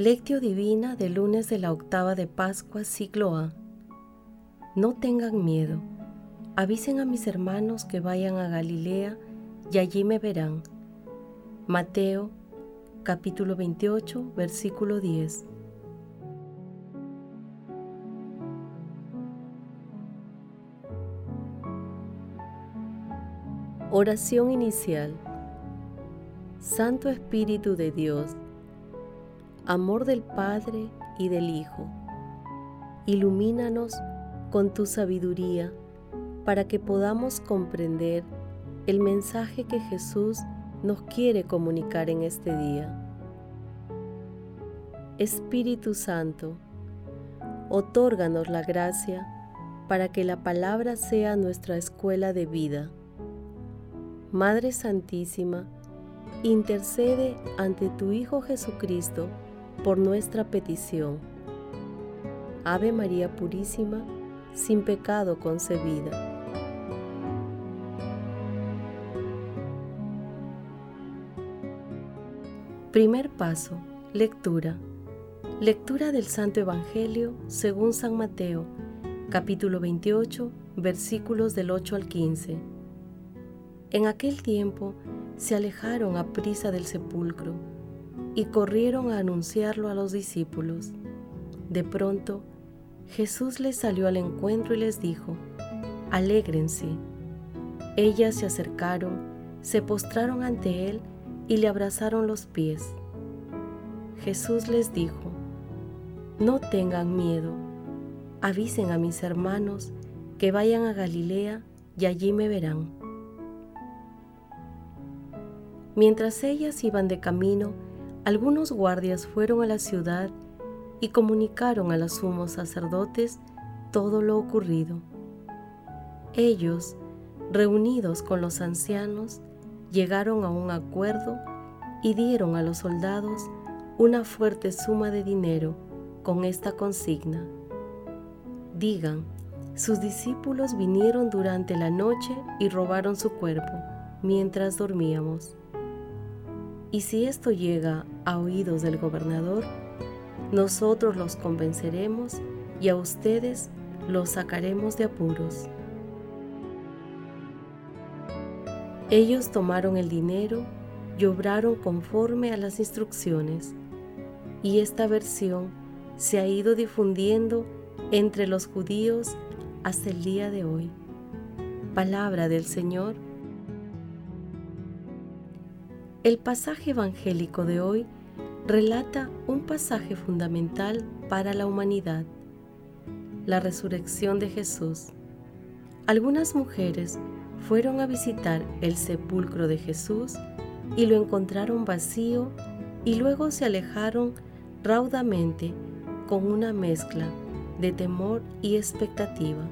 Lectio Divina de lunes de la octava de Pascua, siglo A. No tengan miedo. Avisen a mis hermanos que vayan a Galilea y allí me verán. Mateo capítulo 28, versículo 10. Oración inicial. Santo Espíritu de Dios, amor del Padre y del Hijo, ilumínanos con tu sabiduría para que podamos comprender el mensaje que Jesús nos quiere comunicar en este día. Espíritu Santo, otórganos la gracia para que la palabra sea nuestra escuela de vida. Madre Santísima, intercede ante tu Hijo Jesucristo por nuestra petición. Ave María Purísima, sin pecado concebida. Primer paso, lectura. Lectura del Santo Evangelio según San Mateo, capítulo 28, versículos del 8 al 15. En aquel tiempo se alejaron a prisa del sepulcro y corrieron a anunciarlo a los discípulos. De pronto, Jesús les salió al encuentro y les dijo, Alégrense. Ellas se acercaron, se postraron ante él y le abrazaron los pies. Jesús les dijo, No tengan miedo, avisen a mis hermanos que vayan a Galilea y allí me verán. Mientras ellas iban de camino, algunos guardias fueron a la ciudad y comunicaron a los sumos sacerdotes todo lo ocurrido. Ellos, reunidos con los ancianos, llegaron a un acuerdo y dieron a los soldados una fuerte suma de dinero con esta consigna. Digan, sus discípulos vinieron durante la noche y robaron su cuerpo mientras dormíamos. Y si esto llega a oídos del gobernador, nosotros los convenceremos y a ustedes los sacaremos de apuros. Ellos tomaron el dinero y obraron conforme a las instrucciones, y esta versión se ha ido difundiendo entre los judíos hasta el día de hoy. Palabra del Señor el pasaje evangélico de hoy relata un pasaje fundamental para la humanidad, la resurrección de Jesús. Algunas mujeres fueron a visitar el sepulcro de Jesús y lo encontraron vacío y luego se alejaron raudamente con una mezcla de temor y expectativa.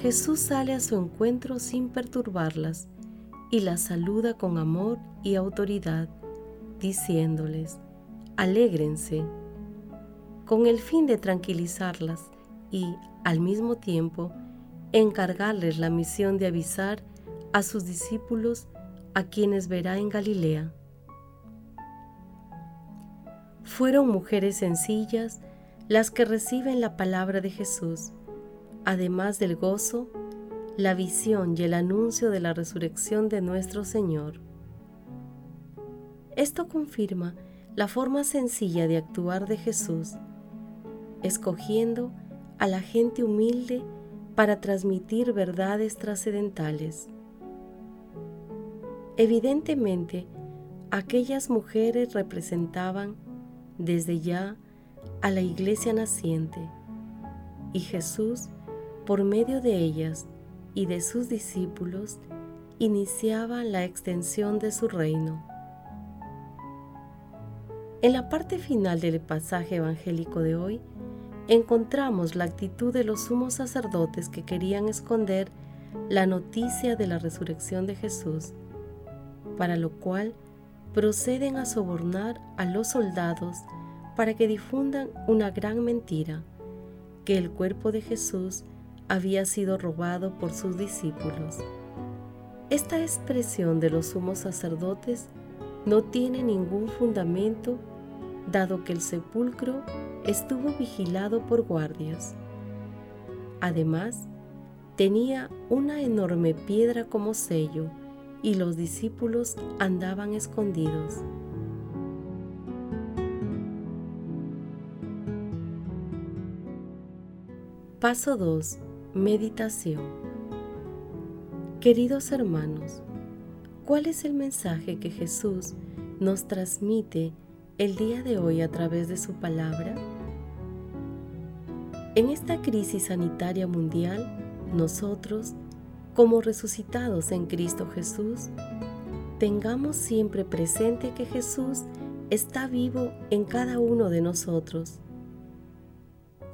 Jesús sale a su encuentro sin perturbarlas y las saluda con amor y autoridad, diciéndoles, alégrense, con el fin de tranquilizarlas y, al mismo tiempo, encargarles la misión de avisar a sus discípulos a quienes verá en Galilea. Fueron mujeres sencillas las que reciben la palabra de Jesús, además del gozo la visión y el anuncio de la resurrección de nuestro Señor. Esto confirma la forma sencilla de actuar de Jesús, escogiendo a la gente humilde para transmitir verdades trascendentales. Evidentemente, aquellas mujeres representaban desde ya a la iglesia naciente y Jesús, por medio de ellas, y de sus discípulos iniciaban la extensión de su reino. En la parte final del pasaje evangélico de hoy, encontramos la actitud de los sumos sacerdotes que querían esconder la noticia de la resurrección de Jesús, para lo cual proceden a sobornar a los soldados para que difundan una gran mentira, que el cuerpo de Jesús había sido robado por sus discípulos. Esta expresión de los sumos sacerdotes no tiene ningún fundamento dado que el sepulcro estuvo vigilado por guardias. Además, tenía una enorme piedra como sello y los discípulos andaban escondidos. Paso 2. Meditación. Queridos hermanos, ¿cuál es el mensaje que Jesús nos transmite el día de hoy a través de su palabra? En esta crisis sanitaria mundial, nosotros, como resucitados en Cristo Jesús, tengamos siempre presente que Jesús está vivo en cada uno de nosotros.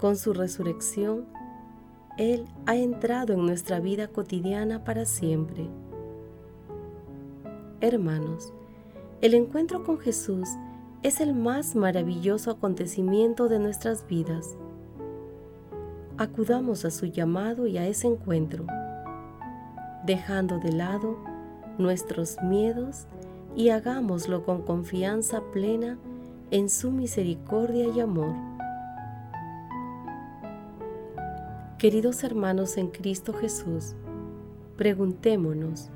Con su resurrección, él ha entrado en nuestra vida cotidiana para siempre. Hermanos, el encuentro con Jesús es el más maravilloso acontecimiento de nuestras vidas. Acudamos a su llamado y a ese encuentro, dejando de lado nuestros miedos y hagámoslo con confianza plena en su misericordia y amor. Queridos hermanos en Cristo Jesús, preguntémonos,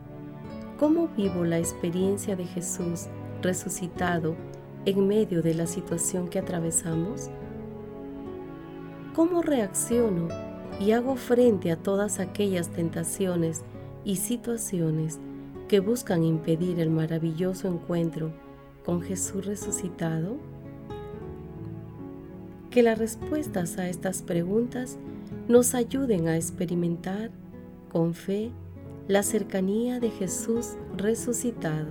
¿cómo vivo la experiencia de Jesús resucitado en medio de la situación que atravesamos? ¿Cómo reacciono y hago frente a todas aquellas tentaciones y situaciones que buscan impedir el maravilloso encuentro con Jesús resucitado? Que las respuestas a estas preguntas nos ayuden a experimentar con fe la cercanía de Jesús resucitado.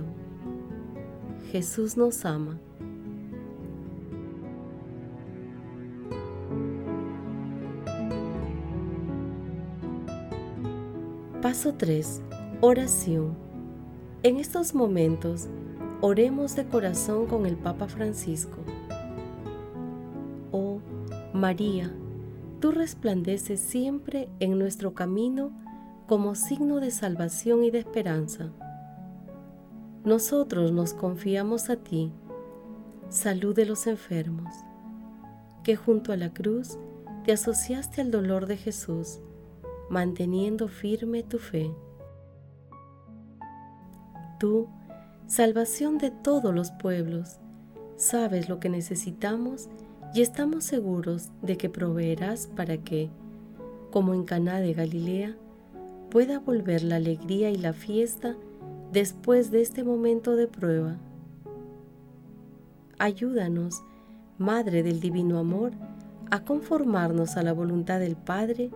Jesús nos ama. Paso 3. Oración. En estos momentos, oremos de corazón con el Papa Francisco. Oh María, tú resplandeces siempre en nuestro camino como signo de salvación y de esperanza. Nosotros nos confiamos a ti, salud de los enfermos, que junto a la cruz te asociaste al dolor de Jesús, manteniendo firme tu fe. Tú, salvación de todos los pueblos, sabes lo que necesitamos y estamos seguros de que proveerás para que, como en Caná de Galilea, pueda volver la alegría y la fiesta después de este momento de prueba. Ayúdanos, Madre del Divino Amor, a conformarnos a la voluntad del Padre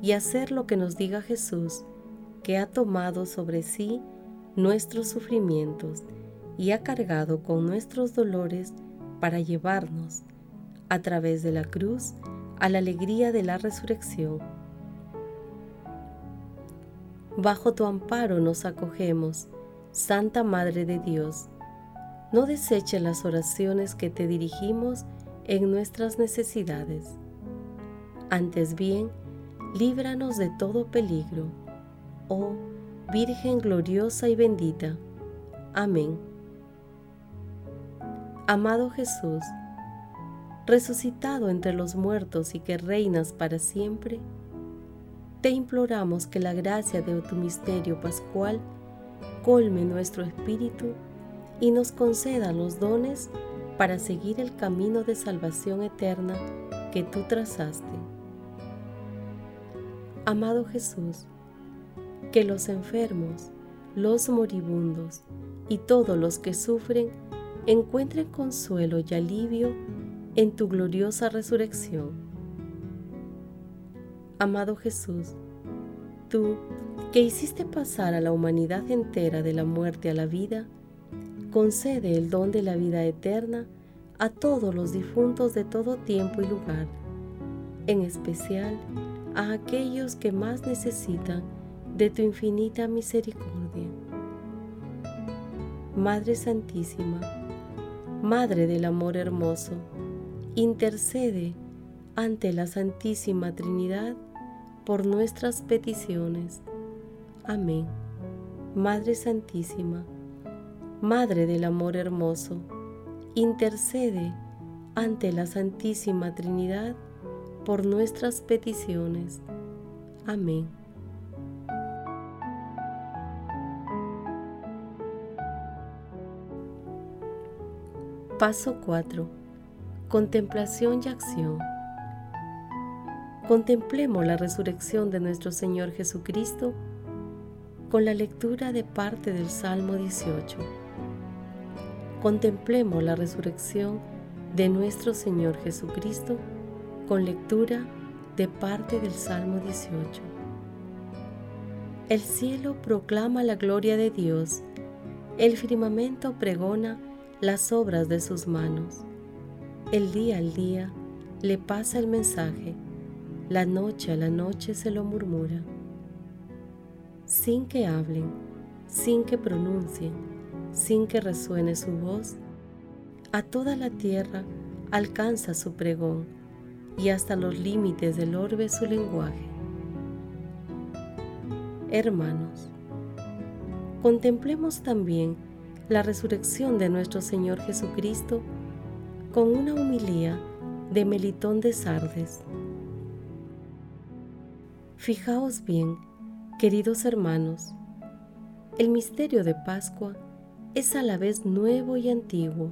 y hacer lo que nos diga Jesús, que ha tomado sobre sí nuestros sufrimientos y ha cargado con nuestros dolores para llevarnos a través de la cruz a la alegría de la resurrección. Bajo tu amparo nos acogemos, Santa Madre de Dios. No deseches las oraciones que te dirigimos en nuestras necesidades. Antes bien, líbranos de todo peligro. Oh Virgen gloriosa y bendita. Amén. Amado Jesús, resucitado entre los muertos y que reinas para siempre, te imploramos que la gracia de tu misterio pascual colme nuestro espíritu y nos conceda los dones para seguir el camino de salvación eterna que tú trazaste. Amado Jesús, que los enfermos, los moribundos y todos los que sufren encuentren consuelo y alivio en tu gloriosa resurrección. Amado Jesús, tú que hiciste pasar a la humanidad entera de la muerte a la vida, concede el don de la vida eterna a todos los difuntos de todo tiempo y lugar, en especial a aquellos que más necesitan de tu infinita misericordia. Madre Santísima, Madre del Amor Hermoso, intercede ante la Santísima Trinidad por nuestras peticiones. Amén. Madre Santísima, Madre del Amor Hermoso, intercede ante la Santísima Trinidad por nuestras peticiones. Amén. Paso 4. Contemplación y acción. Contemplemos la resurrección de nuestro Señor Jesucristo con la lectura de parte del Salmo 18. Contemplemos la resurrección de nuestro Señor Jesucristo con lectura de parte del Salmo 18. El cielo proclama la gloria de Dios, el firmamento pregona las obras de sus manos. El día al día le pasa el mensaje, la noche a la noche se lo murmura. Sin que hablen, sin que pronuncien, sin que resuene su voz, a toda la tierra alcanza su pregón y hasta los límites del orbe su lenguaje. Hermanos, contemplemos también la resurrección de nuestro Señor Jesucristo con una humilía de Melitón de Sardes. Fijaos bien, queridos hermanos, el misterio de Pascua es a la vez nuevo y antiguo,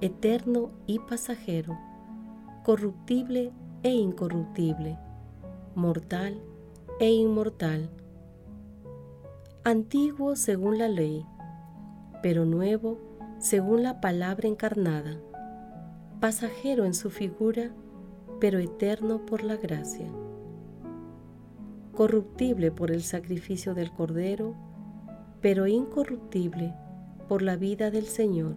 eterno y pasajero, corruptible e incorruptible, mortal e inmortal, antiguo según la ley, pero nuevo según la palabra encarnada, pasajero en su figura, pero eterno por la gracia, corruptible por el sacrificio del Cordero, pero incorruptible por la vida del Señor,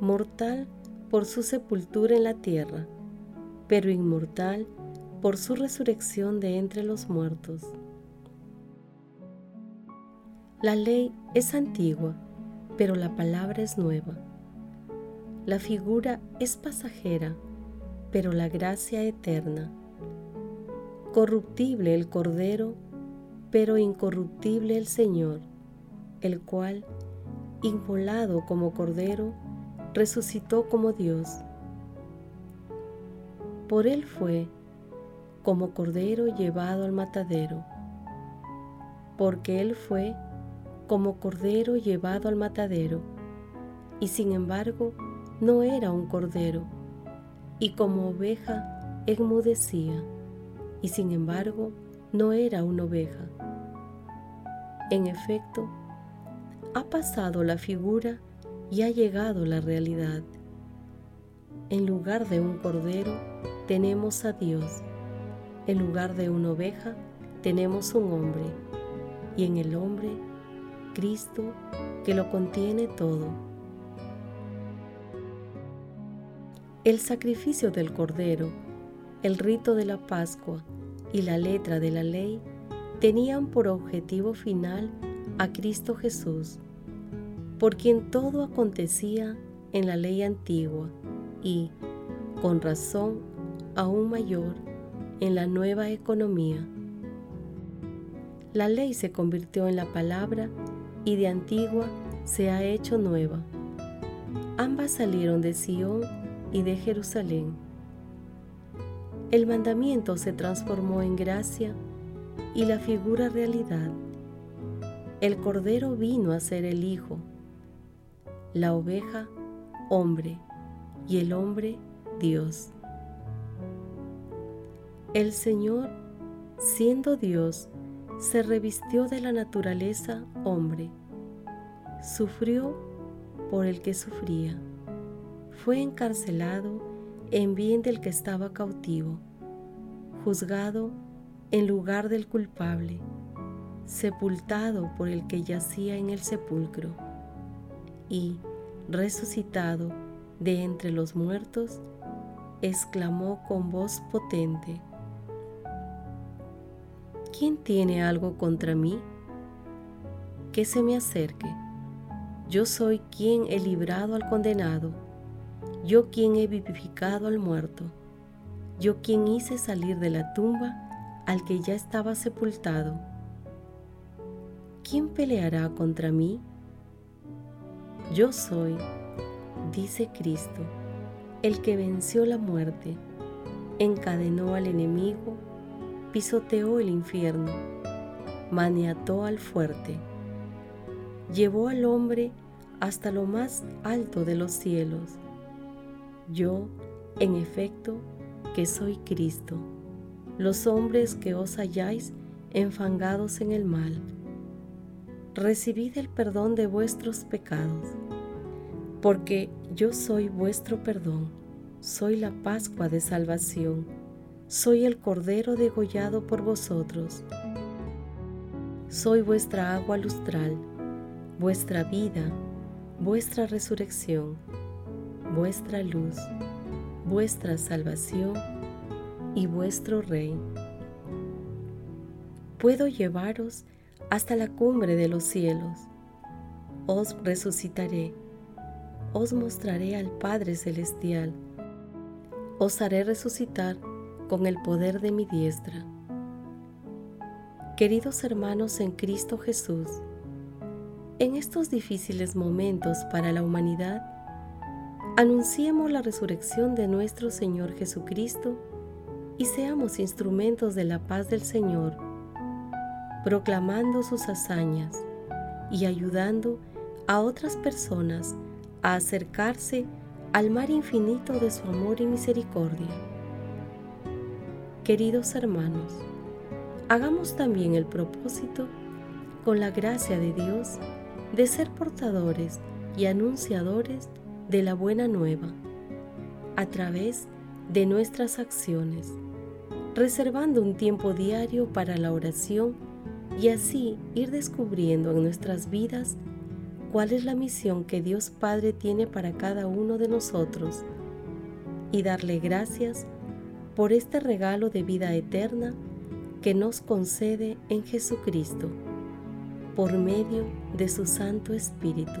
mortal por su sepultura en la tierra, pero inmortal por su resurrección de entre los muertos. La ley es antigua, pero la palabra es nueva. La figura es pasajera, pero la gracia eterna. Corruptible el Cordero, pero incorruptible el Señor el cual, inmolado como cordero, resucitó como Dios. Por él fue como cordero llevado al matadero, porque él fue como cordero llevado al matadero, y sin embargo no era un cordero, y como oveja enmudecía, y sin embargo no era una oveja. En efecto, ha pasado la figura y ha llegado la realidad. En lugar de un cordero tenemos a Dios. En lugar de una oveja tenemos un hombre. Y en el hombre, Cristo, que lo contiene todo. El sacrificio del cordero, el rito de la Pascua y la letra de la ley tenían por objetivo final a Cristo Jesús, por quien todo acontecía en la ley antigua y, con razón aún mayor, en la nueva economía. La ley se convirtió en la palabra y de antigua se ha hecho nueva. Ambas salieron de Sión y de Jerusalén. El mandamiento se transformó en gracia y la figura realidad el Cordero vino a ser el Hijo, la oveja hombre y el hombre Dios. El Señor, siendo Dios, se revistió de la naturaleza hombre, sufrió por el que sufría, fue encarcelado en bien del que estaba cautivo, juzgado en lugar del culpable sepultado por el que yacía en el sepulcro, y, resucitado de entre los muertos, exclamó con voz potente, ¿quién tiene algo contra mí? Que se me acerque. Yo soy quien he librado al condenado, yo quien he vivificado al muerto, yo quien hice salir de la tumba al que ya estaba sepultado ¿quién peleará contra mí? Yo soy, dice Cristo, el que venció la muerte, encadenó al enemigo, pisoteó el infierno, maniató al fuerte, llevó al hombre hasta lo más alto de los cielos. Yo, en efecto, que soy Cristo, los hombres que os halláis enfangados en el mal, recibid el perdón de vuestros pecados porque yo soy vuestro perdón, soy la Pascua de salvación, soy el Cordero degollado por vosotros, soy vuestra agua lustral, vuestra vida, vuestra resurrección, vuestra luz, vuestra salvación y vuestro Rey. Puedo llevaros hasta la cumbre de los cielos, os resucitaré os mostraré al Padre Celestial. Os haré resucitar con el poder de mi diestra. Queridos hermanos en Cristo Jesús, en estos difíciles momentos para la humanidad, anunciemos la resurrección de nuestro Señor Jesucristo y seamos instrumentos de la paz del Señor, proclamando sus hazañas y ayudando a otras personas a acercarse al mar infinito de su amor y misericordia. Queridos hermanos, hagamos también el propósito, con la gracia de Dios, de ser portadores y anunciadores de la buena nueva, a través de nuestras acciones, reservando un tiempo diario para la oración y así ir descubriendo en nuestras vidas cuál es la misión que Dios Padre tiene para cada uno de nosotros y darle gracias por este regalo de vida eterna que nos concede en Jesucristo por medio de su Santo Espíritu.